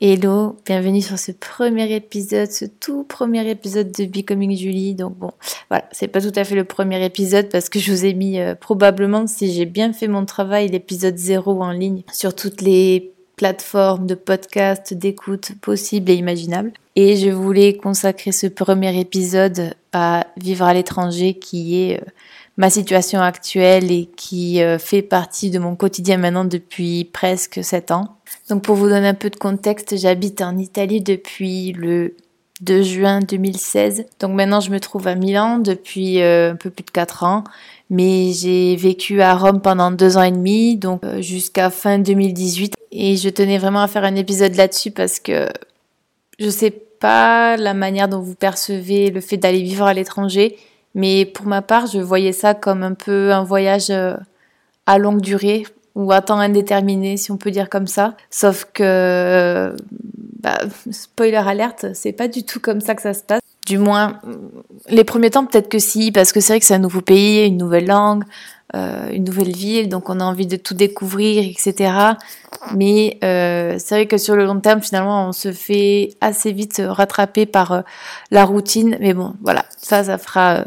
Hello, bienvenue sur ce premier épisode, ce tout premier épisode de Becoming Julie. Donc bon, voilà, c'est pas tout à fait le premier épisode parce que je vous ai mis euh, probablement, si j'ai bien fait mon travail, l'épisode 0 en ligne sur toutes les plateformes de podcast, d'écoute possibles et imaginables. Et je voulais consacrer ce premier épisode à vivre à l'étranger qui est... Euh, ma situation actuelle et qui euh, fait partie de mon quotidien maintenant depuis presque sept ans. Donc pour vous donner un peu de contexte, j'habite en Italie depuis le 2 juin 2016. Donc maintenant je me trouve à Milan depuis euh, un peu plus de quatre ans. Mais j'ai vécu à Rome pendant deux ans et demi, donc euh, jusqu'à fin 2018. Et je tenais vraiment à faire un épisode là-dessus parce que je sais pas la manière dont vous percevez le fait d'aller vivre à l'étranger. Mais pour ma part, je voyais ça comme un peu un voyage euh, à longue durée ou à temps indéterminé, si on peut dire comme ça. Sauf que, bah, spoiler alerte, c'est pas du tout comme ça que ça se passe. Du moins, les premiers temps, peut-être que si, parce que c'est vrai que c'est un nouveau pays, une nouvelle langue, euh, une nouvelle ville, donc on a envie de tout découvrir, etc. Mais euh, c'est vrai que sur le long terme, finalement, on se fait assez vite rattraper par euh, la routine. Mais bon, voilà, ça, ça fera. Euh,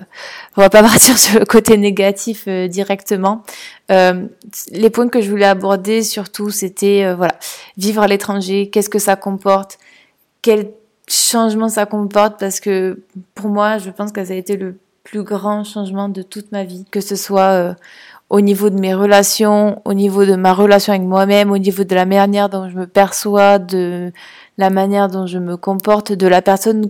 on va pas partir sur le côté négatif euh, directement. les points que je voulais aborder, surtout, c'était voilà, vivre à l'étranger. Qu'est-ce que ça comporte Quel changement ça comporte Parce que pour moi, je pense que ça a été le plus grand changement de toute ma vie, que ce soit euh, au niveau de mes relations, au niveau de ma relation avec moi-même, au niveau de la manière dont je me perçois, de la manière dont je me comporte, de la personne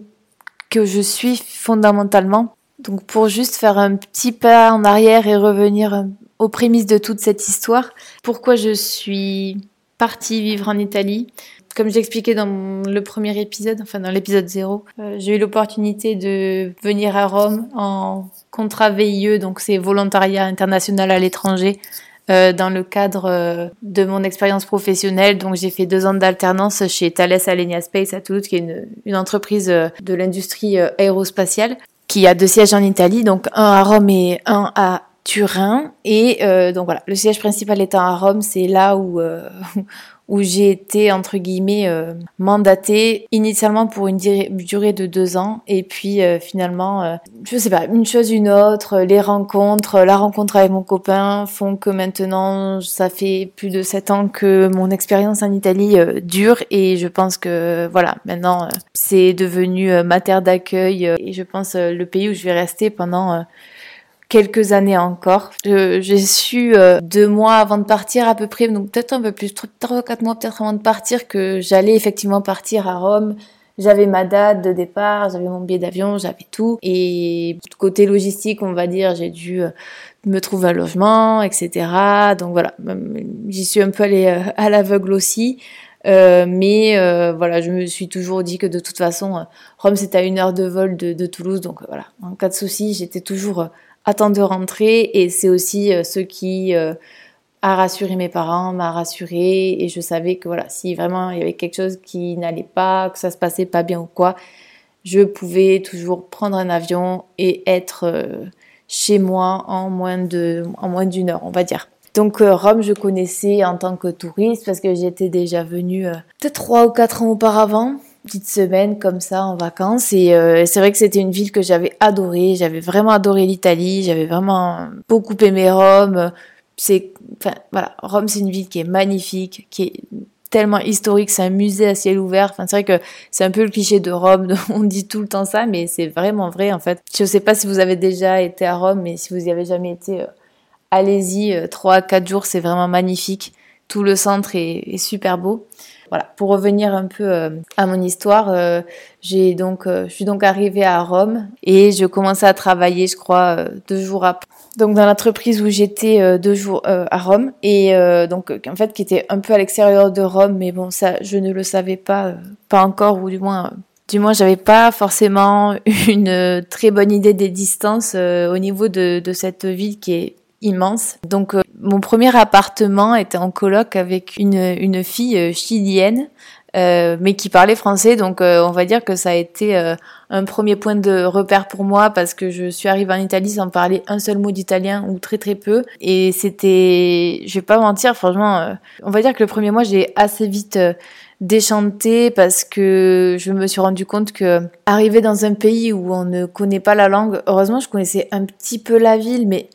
que je suis fondamentalement. Donc pour juste faire un petit pas en arrière et revenir euh, aux prémices de toute cette histoire, pourquoi je suis partie vivre en Italie comme j'expliquais dans le premier épisode, enfin dans l'épisode 0, euh, j'ai eu l'opportunité de venir à Rome en contrat VIE, donc c'est volontariat international à l'étranger, euh, dans le cadre euh, de mon expérience professionnelle. Donc j'ai fait deux ans d'alternance chez Thales Alenia Space à Toulouse, qui est une, une entreprise de l'industrie aérospatiale, qui a deux sièges en Italie, donc un à Rome et un à Turin. Et donc voilà, le siège principal étant à Rome, c'est là où où j'ai été entre guillemets euh, mandatée initialement pour une durée de deux ans. Et puis euh, finalement euh, je sais pas une chose une autre les rencontres la rencontre avec mon copain font que maintenant ça fait plus de sept ans que mon expérience en Italie dure. Et je pense que voilà maintenant c'est devenu ma terre d'accueil et je pense le pays où je vais rester pendant quelques années encore. J'ai su euh, deux mois avant de partir à peu près, donc peut-être un peu plus, trois quatre mois peut-être avant de partir, que j'allais effectivement partir à Rome. J'avais ma date de départ, j'avais mon billet d'avion, j'avais tout. Et côté logistique, on va dire, j'ai dû euh, me trouver un logement, etc. Donc voilà, j'y suis un peu allée euh, à l'aveugle aussi. Euh, mais euh, voilà, je me suis toujours dit que de toute façon, Rome c'est à une heure de vol de, de Toulouse, donc voilà, en cas de souci, j'étais toujours attendre de rentrer et c'est aussi euh, ce qui euh, a rassuré mes parents, m'a rassuré et je savais que voilà, si vraiment il y avait quelque chose qui n'allait pas, que ça se passait pas bien ou quoi, je pouvais toujours prendre un avion et être euh, chez moi en moins de en moins d'une heure, on va dire. Donc Rome, je connaissais en tant que touriste parce que j'étais déjà venue peut-être trois ou quatre ans auparavant petite semaine comme ça en vacances et euh, c'est vrai que c'était une ville que j'avais adorée, j'avais vraiment adoré l'Italie, j'avais vraiment beaucoup aimé Rome. C'est enfin voilà, Rome c'est une ville qui est magnifique, qui est tellement historique, c'est un musée à ciel ouvert. Enfin, c'est vrai que c'est un peu le cliché de Rome, on dit tout le temps ça, mais c'est vraiment vrai en fait. Je sais pas si vous avez déjà été à Rome, mais si vous y avez jamais été, euh, allez-y, euh, trois, quatre jours, c'est vraiment magnifique. Tout le centre est, super beau. Voilà, pour revenir un peu euh, à mon histoire, euh, donc, euh, je suis donc arrivée à Rome et je commençais à travailler, je crois, deux jours après. Donc dans l'entreprise où j'étais deux jours à Rome et donc en fait qui était un peu à l'extérieur de Rome, mais bon ça, je ne le savais pas, pas encore ou du moins du moins j'avais pas forcément une très bonne idée des distances au niveau de, de, cette ville qui est immense. Donc mon premier appartement était en coloc avec une, une fille euh, chilienne, euh, mais qui parlait français. Donc euh, on va dire que ça a été un premier point de repère pour moi parce que je suis arrivée en Italie sans parler un seul mot d'italien ou très très peu. Et c'était, je vais pas mentir, franchement, on va dire que le premier mois j'ai assez vite déchantée parce que je me suis rendu compte que arriver dans un pays où on ne connaît pas la langue, heureusement je connaissais un petit peu la ville, mais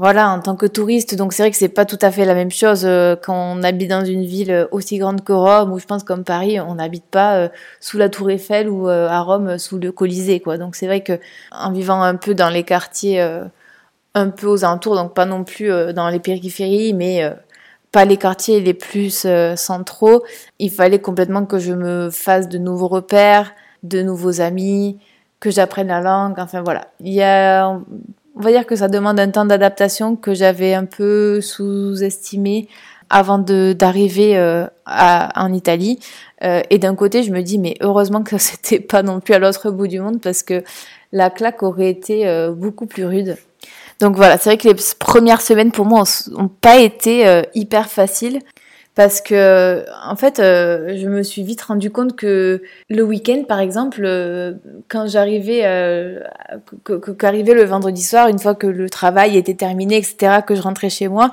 voilà, en tant que touriste, donc c'est vrai que c'est pas tout à fait la même chose euh, quand on habite dans une ville aussi grande que Rome, ou je pense comme Paris, on n'habite pas euh, sous la Tour Eiffel ou euh, à Rome sous le Colisée, quoi. Donc c'est vrai que en vivant un peu dans les quartiers un peu aux alentours, donc pas non plus dans les périphéries, mais pas les quartiers les plus centraux, il fallait complètement que je me fasse de nouveaux repères, de nouveaux amis, que j'apprenne la langue, enfin voilà. Il y a on va dire que ça demande un temps d'adaptation que j'avais un peu sous-estimé avant d'arriver euh, en Italie. Euh, et d'un côté, je me dis, mais heureusement que c'était pas non plus à l'autre bout du monde parce que la claque aurait été euh, beaucoup plus rude. Donc voilà, c'est vrai que les premières semaines pour moi ont, pas été hyper faciles parce que en fait euh, je me suis vite rendu compte que le week-end par exemple euh, quand j'arrivais euh, qu'arrivait le vendredi soir une fois que le travail était terminé etc que je rentrais chez moi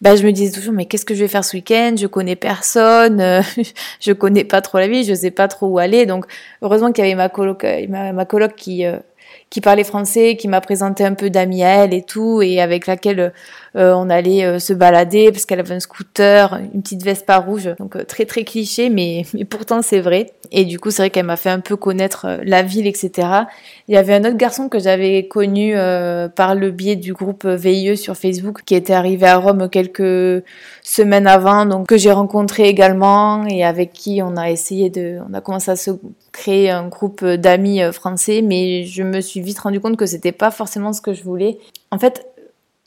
bah, je me disais toujours mais qu'est-ce que je vais faire ce week-end? Je connais personne je connais pas trop la vie je sais pas trop où aller. Donc heureusement qu'il y avait ma coloc ma, ma coloc qui qui parlait français, qui m'a présenté un peu elle et tout, et avec laquelle euh, on allait euh, se balader parce qu'elle avait un scooter, une petite Vespa rouge, donc euh, très très cliché, mais, mais pourtant c'est vrai. Et du coup, c'est vrai qu'elle m'a fait un peu connaître la ville, etc. Il y avait un autre garçon que j'avais connu par le biais du groupe VIE sur Facebook, qui était arrivé à Rome quelques semaines avant, donc que j'ai rencontré également et avec qui on a essayé de, on a commencé à se créer un groupe d'amis français, mais je me suis vite rendu compte que c'était pas forcément ce que je voulais. En fait,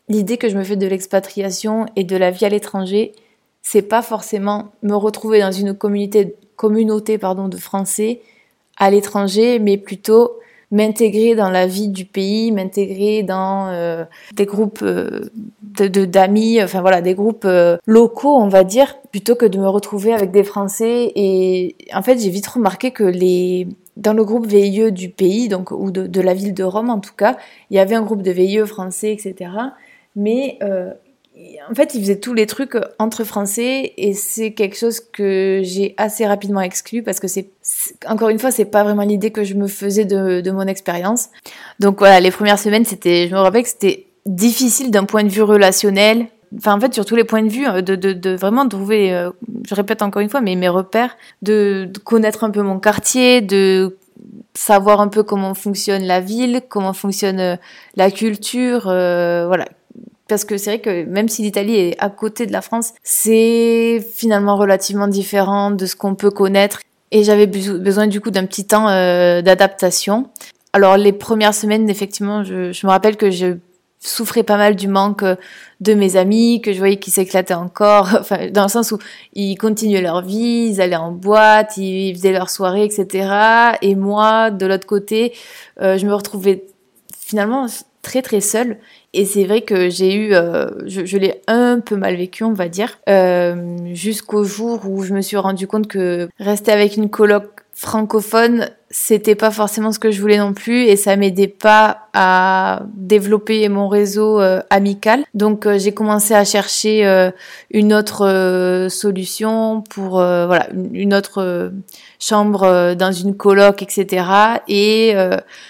l'idée que je me fais de l'expatriation et de la vie à l'étranger, c'est pas forcément me retrouver dans une communauté, communauté pardon, de Français à l'étranger, mais plutôt m'intégrer dans la vie du pays, m'intégrer dans euh, des groupes euh, de d'amis, enfin voilà, des groupes euh, locaux, on va dire, plutôt que de me retrouver avec des Français. Et en fait, j'ai vite remarqué que les dans le groupe VIE du pays, donc ou de, la ville de Rome en tout cas, il y avait un groupe de VIE français, etc mais en fait, ils faisaient tous les trucs entre français et c'est quelque chose que j'ai assez rapidement exclu parce que c'est encore une fois, c'est pas vraiment l'idée que je me faisais de, de mon expérience. Donc voilà, les premières semaines, c'était, je me rappelle que c'était difficile d'un point de vue relationnel. Enfin, en fait, sur tous les points de vue, de, de, de vraiment trouver, euh, je répète encore une fois, mais mes repères, de, de connaître un peu mon quartier, de savoir un peu comment fonctionne la ville, comment fonctionne euh, la culture, euh, voilà, parce que c'est vrai que même si l'Italie est à côté de la France, c'est finalement relativement différent de ce qu'on peut connaître. Et j'avais besoin du coup d'un petit temps euh, d'adaptation. Alors les premières semaines, effectivement, je, me rappelle que je souffrais pas mal du manque de mes amis, que je voyais qu'ils s'éclataient encore, enfin dans le sens où ils continuaient leur vie, ils allaient en boîte, ils faisaient leurs soirées, etc. Et moi, de l'autre côté, euh, je me retrouvais finalement très très seule. Et c'est vrai que j'ai eu, euh, je, je l'ai un peu mal vécu, on va dire, euh, jusqu'au jour où je me suis rendu compte que rester avec une coloc francophone, c'était pas forcément ce que je voulais non plus et ça m'aidait pas à développer mon réseau euh, amical. Donc euh, j'ai commencé à chercher euh, une autre solution pour voilà une, autre chambre dans une coloc etc. Et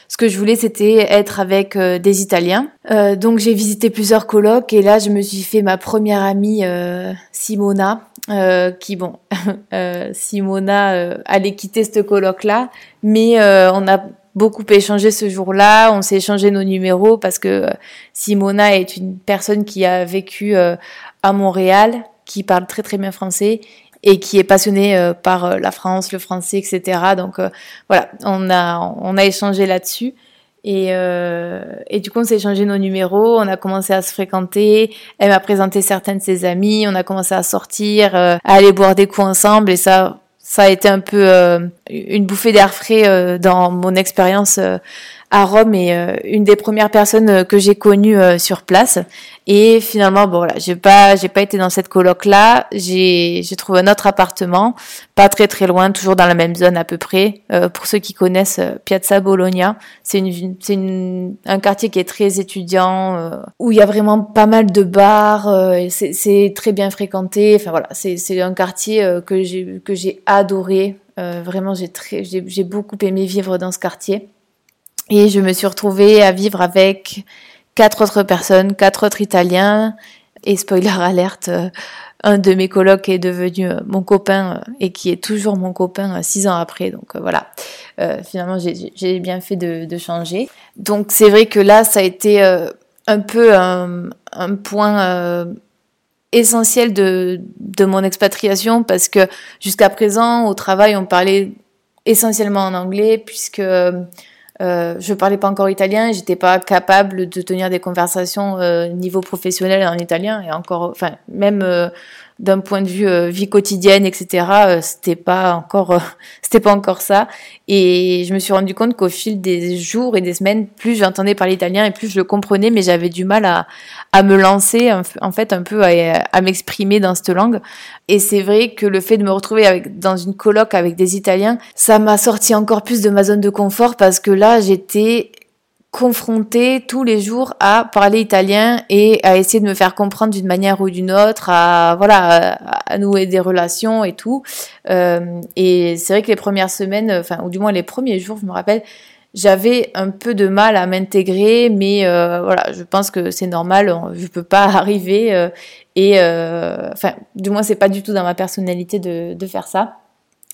ce que je voulais c'était être avec des Italiens. donc j'ai visité plusieurs colocs et là je me suis fait ma première amie Simona euh, qui bon, euh, Simona euh, allait quitter ce colloque-là, mais euh, on a beaucoup échangé ce jour-là, on s'est échangé nos numéros parce que Simona est une personne qui a vécu à Montréal, qui parle très très bien français et qui est passionnée par la France, le français, etc. Donc voilà, on a on a échangé là-dessus. Et, euh, du coup, on s'est échangé nos numéros, on a commencé à se fréquenter. Elle m'a présenté certaines de ses amies, on a commencé à sortir, euh, à aller boire des coups ensemble. Et ça, ça a été un peu euh, une bouffée d'air frais euh, dans mon expérience à Rome est euh, une des premières personnes euh, que j'ai connues euh, sur place. Et finalement, bon voilà, j'ai pas, j'ai pas été dans cette coloc là. J'ai, j'ai trouvé un autre appartement, pas très très loin, toujours dans la même zone à peu près. pour ceux qui connaissent Piazza Bologna, c'est une, c'est une, un quartier qui est très étudiant, où il y a vraiment pas mal de bars. c'est, c'est très bien fréquenté. Enfin voilà, c'est, c'est un quartier que j'ai, que j'ai adoré. vraiment, j'ai très, j'ai, j'ai beaucoup aimé vivre dans ce quartier. Et je me suis retrouvée à vivre avec quatre autres personnes, quatre autres Italiens. Et spoiler alerte, euh, un de mes colocs est devenu euh, mon copain euh, et qui est toujours mon copain six ans après. Donc voilà, finalement j'ai bien fait de, changer. Donc c'est vrai que là ça a été un peu un, point essentiel de mon expatriation parce que jusqu'à présent au travail on parlait essentiellement en anglais puisque euh, je parlais pas encore italien, j'étais pas capable de tenir des conversations euh, niveau professionnel en italien et encore, enfin même euh, d'un point de vue euh, vie quotidienne, etc. Euh, c'était pas encore, euh, c'était pas encore ça. Et je me suis rendu compte qu'au fil des jours et des semaines, plus j'entendais parler italien et plus je le comprenais, mais j'avais du mal à, à me lancer, en fait, un peu à, à m'exprimer dans cette langue. Et c'est vrai que le fait de me retrouver avec, dans une colloque avec des Italiens, ça m'a sorti encore plus de ma zone de confort parce que là, j'étais confrontée tous les jours à parler italien et à essayer de me faire comprendre d'une manière ou d'une autre, à voilà, à, nouer des relations et tout. Euh, et c'est vrai que les premières semaines, enfin ou du moins les premiers jours, je me rappelle, j'avais un peu de mal à m'intégrer, mais euh, voilà, je pense que c'est normal, je peux pas arriver euh, et euh, enfin, du moins c'est pas du tout dans ma personnalité de, de faire ça,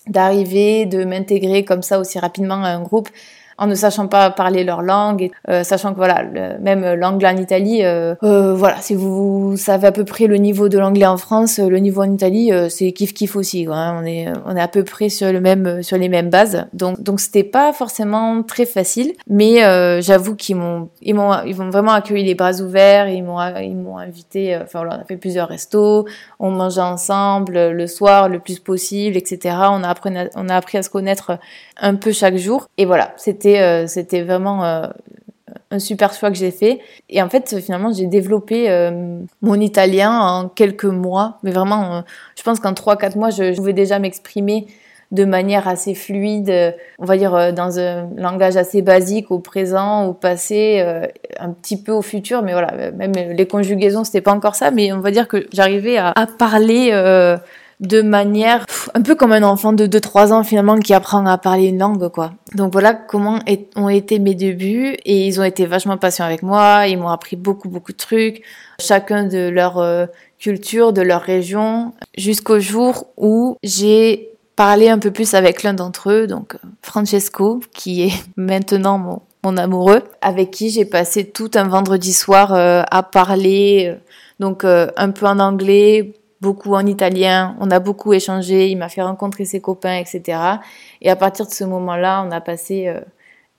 d'arriver, de m'intégrer comme ça aussi rapidement à un groupe en ne sachant pas parler leur langue, et, euh, sachant que voilà, même l'anglais en Italie, euh, euh, voilà, si vous, savez à peu près le niveau de l'anglais en France, le niveau en Italie, c'est kiff kiff aussi. Quoi, hein. on est on est à peu près sur le même sur les mêmes bases. Donc donc c'était pas forcément très facile, mais j'avoue qu'ils m'ont ils m'ont ils m'ont vraiment accueilli les bras ouverts, ils m'ont ils m'ont invité. Enfin on a fait plusieurs restos, on mangeait ensemble le soir le plus possible, etc. On a appris on a appris à se connaître un peu chaque jour. Et voilà, c'était euh, c'était vraiment euh, un super choix que j'ai fait. Et en fait, finalement, j'ai développé euh, mon italien en quelques mois. Mais vraiment, je pense qu'en 3-4 mois, je, pouvais déjà m'exprimer de manière assez fluide, on va dire dans un langage assez basique au présent, au passé, un petit peu au futur, mais voilà, même les conjugaisons, c'était pas encore ça, mais on va dire que j'arrivais à, à, parler de manière un peu comme un enfant de 2-3 ans finalement qui apprend à parler une langue quoi. Donc voilà comment ont été mes débuts et ils ont été vachement patients avec moi, ils m'ont appris beaucoup beaucoup de trucs, chacun de leur euh, culture, de leur région, jusqu'au jour où j'ai parlé un peu plus avec l'un d'entre eux, donc Francesco, qui est maintenant mon, mon amoureux, avec qui j'ai passé tout un vendredi soir euh, à parler, euh, donc un peu en anglais, beaucoup en italien, on a beaucoup échangé, il m'a fait rencontrer ses copains, etc. Et à partir de ce moment-là, on a passé euh,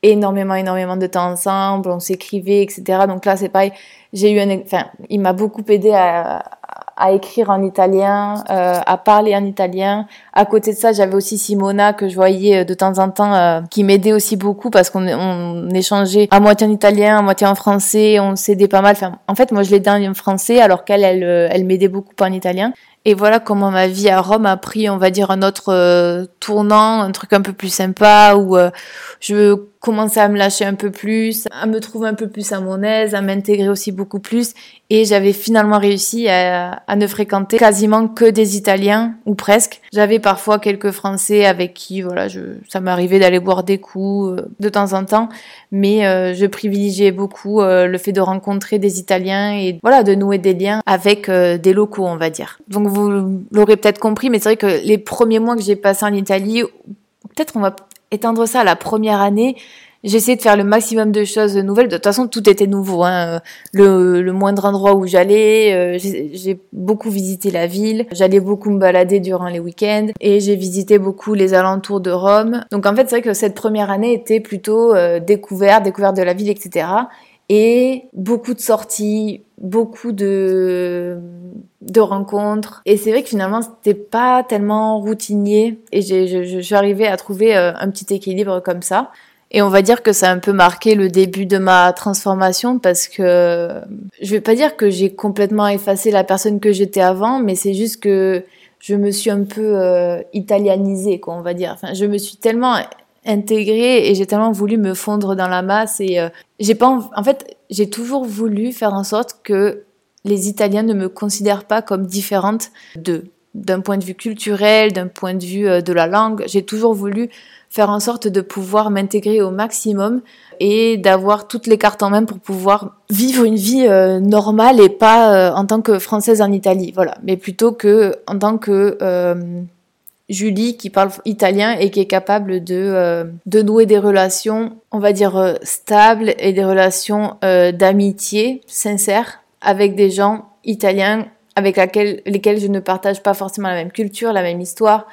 énormément, énormément de temps ensemble, on s'écrivait, etc. Donc là, c'est pareil, j'ai eu un, enfin, il m'a beaucoup aidé à, à écrire en italien, euh, à parler en italien. À côté de ça, j'avais aussi Simona que je voyais euh, de temps en temps, euh, qui m'aidait aussi beaucoup parce qu'on on échangeait à moitié en italien, à moitié en français, on s'aidait pas mal. Enfin, en fait, moi, je l'aidais en français alors qu'elle, elle, elle m'aidait beaucoup en italien. Et voilà comment ma vie à Rome a pris, on va dire, un autre euh, tournant, un truc un peu plus sympa, où euh, je commençais à me lâcher un peu plus, à me trouver un peu plus à mon aise, à m'intégrer aussi beaucoup plus. Et j'avais finalement réussi à, ne fréquenter quasiment que des Italiens, ou presque. J'avais parfois quelques Français avec qui, voilà, je, ça m'arrivait d'aller boire des coups euh, de temps en temps, mais je privilégiais beaucoup le fait de rencontrer des Italiens et voilà, de nouer des liens avec des locaux, on va dire. Donc vous l'aurez peut-être compris, mais c'est vrai que les premiers mois que j'ai passé en Italie, peut-être on va éteindre ça à la première année. Essayé de faire le maximum de choses nouvelles. De toute façon, tout était nouveau. Hein. Le, le, moindre endroit où j'allais, euh, j'ai beaucoup visité la ville. J'allais beaucoup me balader durant les week-ends et j'ai visité beaucoup les alentours de Rome. Donc en fait, c'est vrai que cette première année était plutôt euh, découverte, découverte de la ville, etc. Et beaucoup de sorties, beaucoup de rencontres. Et c'est vrai que finalement, c'était pas tellement routinier. Et j'ai, je, je, suis arrivée à trouver euh, un petit équilibre comme ça. Et on va dire que ça a un peu marqué le début de ma transformation parce que je vais pas dire que j'ai complètement effacé la personne que j'étais avant, mais c'est juste que je me suis un peu euh, italianisée, quoi, on va dire. Enfin, je me suis tellement intégrée et j'ai tellement voulu me fondre dans la masse et euh, j'ai pas en fait j'ai toujours voulu faire en sorte que les Italiens ne me considèrent pas comme différente d'eux d'un point de vue culturel, d'un point de vue euh, de la langue. J'ai toujours voulu faire en sorte de pouvoir m'intégrer au maximum et d'avoir toutes les cartes en main pour pouvoir vivre une vie euh, normale et pas euh, en tant que française en Italie, voilà, mais plutôt que en tant que Julie qui parle italien et qui est capable de de nouer des relations, on va dire stables et des relations d'amitié sincères avec des gens italiens avec lesquels je ne partage pas forcément la même culture, la même histoire,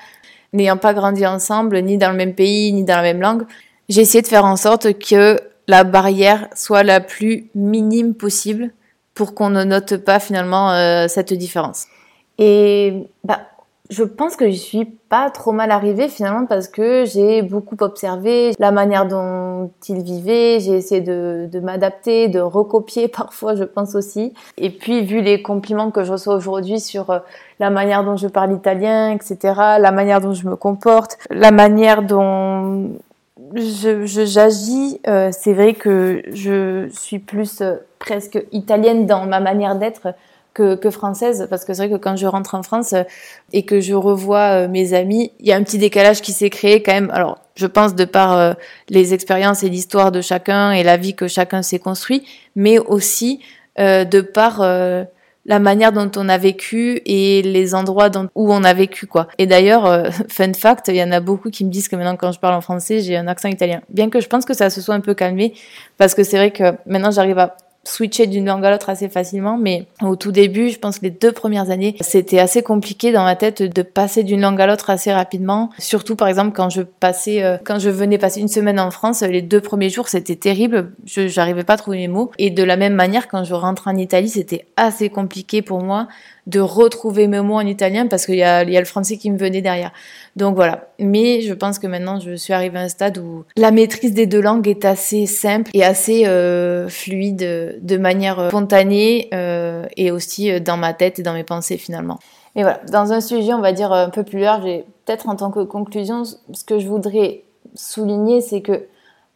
n'ayant pas grandi ensemble, ni dans le même pays, ni dans la même langue. J'ai essayé de faire en sorte que la barrière soit la plus minime possible pour qu'on ne note pas finalement euh, cette différence. Et bah, je pense que je suis pas trop mal arrivée finalement parce que j'ai beaucoup observé la manière dont ils vivaient, j'ai essayé de, m'adapter, de recopier parfois je pense aussi. Et puis vu les compliments que je reçois aujourd'hui sur euh, la manière dont je parle italien, etc., la manière dont je me comporte, la manière dont j'agis, euh, c'est vrai que je suis plus euh, presque italienne dans ma manière d'être que, que française parce que c'est vrai que quand je rentre en France euh, et que je revois euh, mes amis, il y a un petit décalage qui s'est créé quand même. Alors, je pense de par euh, les expériences et l'histoire de chacun et la vie que chacun s'est construit, mais aussi de par la manière dont on a vécu et les endroits dont, où on a vécu quoi. Et d'ailleurs, fun fact, il y en a beaucoup qui me disent que maintenant quand je parle en français, j'ai un accent italien. Bien que je pense que ça se soit un peu calmé parce que c'est vrai que maintenant j'arrive à switcher d'une langue à l'autre assez facilement, mais au tout début, je pense que les deux premières années, c'était assez compliqué dans ma tête de passer d'une langue à l'autre assez rapidement. Surtout, par exemple, quand je passais, euh, quand je venais passer une semaine en France, les deux premiers jours, c'était terrible. Je j'arrivais pas à trouver mes mots. Et de la même manière, quand je rentre en Italie, c'était assez compliqué pour moi de retrouver mes mots en italien parce qu'il y a, le français qui me venait derrière. Donc voilà. Mais je pense que maintenant, je suis arrivée à un stade où la maîtrise des deux langues est assez simple et assez euh, fluide de manière spontanée euh, et aussi euh, dans ma tête et dans mes pensées finalement. Et voilà, dans un sujet, on va dire un peu plus large, et peut-être en tant que conclusion, ce que je voudrais souligner, c'est que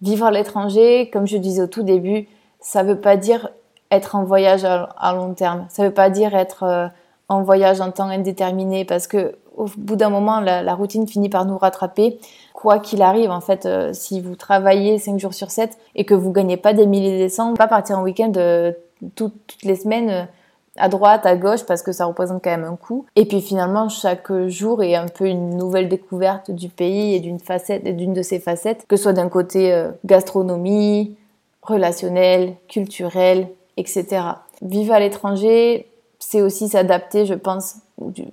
vivre à l'étranger, comme je disais au tout début, ça veut pas dire être en voyage à, long terme. Ça ne veut pas dire être euh, en voyage en temps indéterminé parce que au bout d'un moment, la, routine finit par nous rattraper. Quoi qu'il arrive, en fait, euh, si vous travaillez 5 jours sur 7 et que vous gagnez pas des milliers de cents, pas partir en week-end euh, toutes les semaines à droite, à gauche, parce que ça représente quand même un coût. Et puis finalement, chaque jour est un peu une nouvelle découverte du pays et d'une facette, d'une de ses facettes, que ce soit d'un côté gastronomie, relationnel, culturel, etc. Vivre à l'étranger, c'est aussi s'adapter, je pense,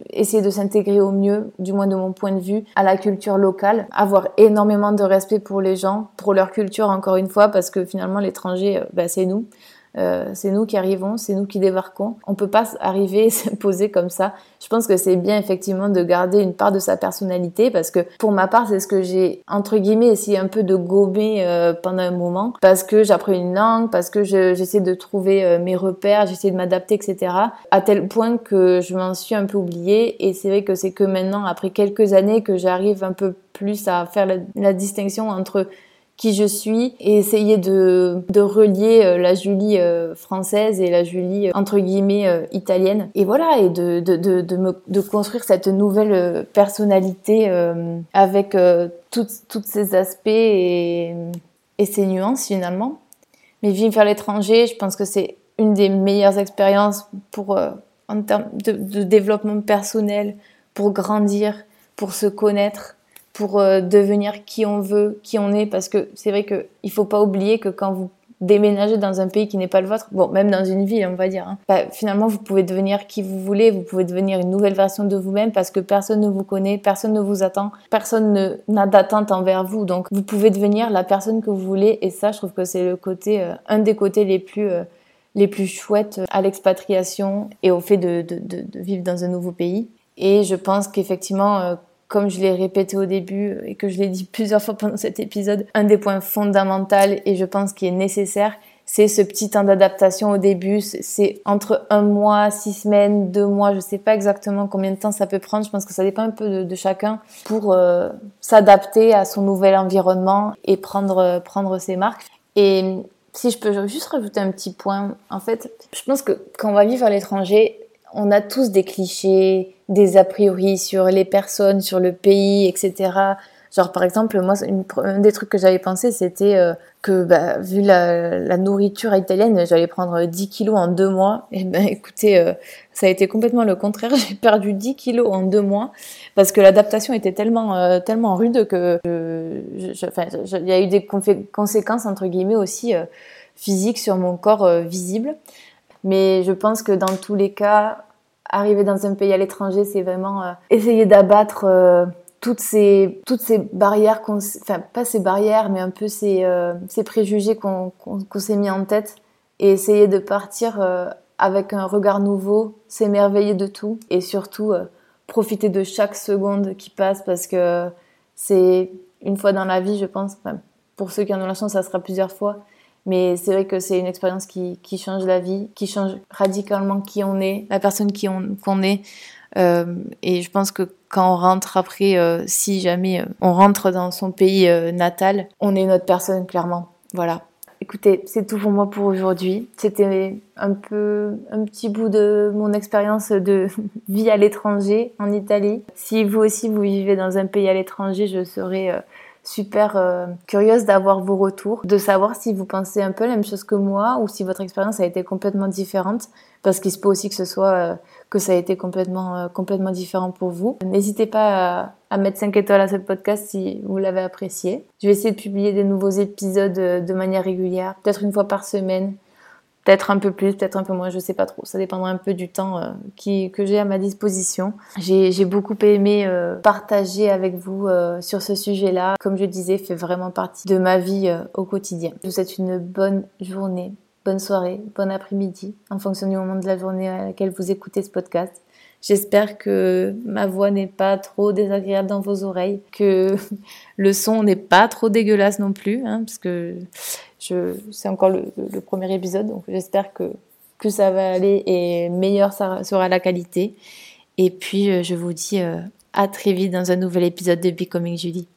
essayer de s'intégrer au mieux, du moins de mon point de vue, à la culture locale, avoir énormément de respect pour les gens, pour leur culture encore une fois, parce que finalement l'étranger, ben, c'est nous. Euh, c'est nous qui arrivons, c'est nous qui débarquons. On peut pas arriver et s'imposer comme ça. Je pense que c'est bien effectivement de garder une part de sa personnalité parce que pour ma part, c'est ce que j'ai entre guillemets essayé un peu de gober euh, pendant un moment parce que j'apprends une langue, parce que j'essaie de trouver euh, mes repères, j'essaie de m'adapter, etc. À tel point que je m'en suis un peu oubliée et c'est vrai que c'est que maintenant, après quelques années, que j'arrive un peu plus à faire la distinction entre qui je suis et essayer de, de relier euh, la Julie euh, française et la Julie euh, entre guillemets italienne. Et voilà et de, de, de, de, de construire cette nouvelle personnalité avec tous ces aspects et, et ces nuances finalement. Mais vivre à l'étranger je pense que c'est une des meilleures expériences pour en termes de développement personnel pour grandir pour se connaître pour euh, devenir qui on veut, qui on est, parce que c'est vrai qu'il ne faut pas oublier que quand vous déménagez dans un pays qui n'est pas le vôtre, bon, même dans une ville, on va dire, hein, bah, finalement, vous pouvez devenir qui vous voulez, vous pouvez devenir une nouvelle version de vous-même parce que personne ne vous connaît, personne ne vous attend, personne n'a d'attente envers vous. Donc, vous pouvez devenir la personne que vous voulez et ça, je trouve que c'est le côté, euh, un des côtés les plus, euh, les plus chouettes à l'expatriation et au fait de, de, de, vivre dans un nouveau pays. Et je pense qu'effectivement, comme je l'ai répété au début et que je l'ai dit plusieurs fois pendant cet épisode, un des points fondamentaux et je pense qui est nécessaire, c'est ce petit temps d'adaptation au début. C'est entre un mois, six semaines, deux mois, je sais pas exactement combien de temps ça peut prendre. Je pense que ça dépend un peu de, chacun pour euh, s'adapter à son nouvel environnement et prendre, prendre ses marques. Et si je peux juste rajouter un petit point, en fait, je pense que quand on va vivre à l'étranger, on a tous des clichés, des a priori sur les personnes, sur le pays, etc. Genre par exemple, moi, un des trucs que j'avais pensé, c'était euh, que bah, vu la, nourriture italienne, j'allais prendre 10 kilos en deux mois. Et ben écoutez, euh, ça a été complètement le contraire. J'ai perdu 10 kilos en deux mois parce que l'adaptation était tellement euh, tellement rude que il y a eu des conséquences entre guillemets aussi physiques sur mon corps visible. Mais je pense que dans tous les cas, arriver dans un pays à l'étranger, c'est vraiment essayer d'abattre toutes ces toutes ces barrières enfin pas ces barrières mais un peu ces, euh, ces préjugés qu'on s'est mis en tête et essayer de partir euh, avec un regard nouveau s'émerveiller de tout et surtout euh, profiter de chaque seconde qui passe parce que c'est une fois dans la vie je pense pour ceux qui en ont la chance ça sera plusieurs fois mais c'est vrai que c'est une expérience qui, qui, change la vie qui change radicalement qui on est la personne qui on, qu'on est et je pense que quand on rentre après, euh, si jamais euh, on rentre dans son pays euh, natal, on est notre personne clairement. Voilà. Écoutez, c'est tout pour moi pour aujourd'hui. C'était un peu un petit bout de mon expérience de vie à l'étranger en Italie. Si vous aussi vous vivez dans un pays à l'étranger, je serais super curieuse d'avoir vos retours, de savoir si vous pensez un peu la même chose que moi ou si votre expérience a été complètement différente parce qu'il se peut aussi que ce soit que ça a été complètement, euh, complètement différent pour vous. N'hésitez pas à, mettre 5 étoiles à ce podcast si vous l'avez apprécié. Je vais essayer de publier des nouveaux épisodes euh, de manière régulière, peut-être une fois par semaine, peut-être un peu plus, peut-être un peu moins, je sais pas trop. Ça dépendra un peu du temps euh, qui, que j'ai à ma disposition. J'ai beaucoup aimé partager avec vous sur ce sujet-là. Comme je disais, fait vraiment partie de ma vie au quotidien. Je vous souhaite une bonne journée bonne soirée, bon après-midi, en fonction du moment de la journée à laquelle vous écoutez ce podcast. J'espère que ma voix n'est pas trop désagréable dans vos oreilles, que le son n'est pas trop dégueulasse non plus, hein, parce que c'est encore le, premier épisode, donc j'espère que plus ça va aller et meilleure sera la qualité. Et puis, euh, je vous dis euh, à très vite dans un nouvel épisode de Becoming Julie.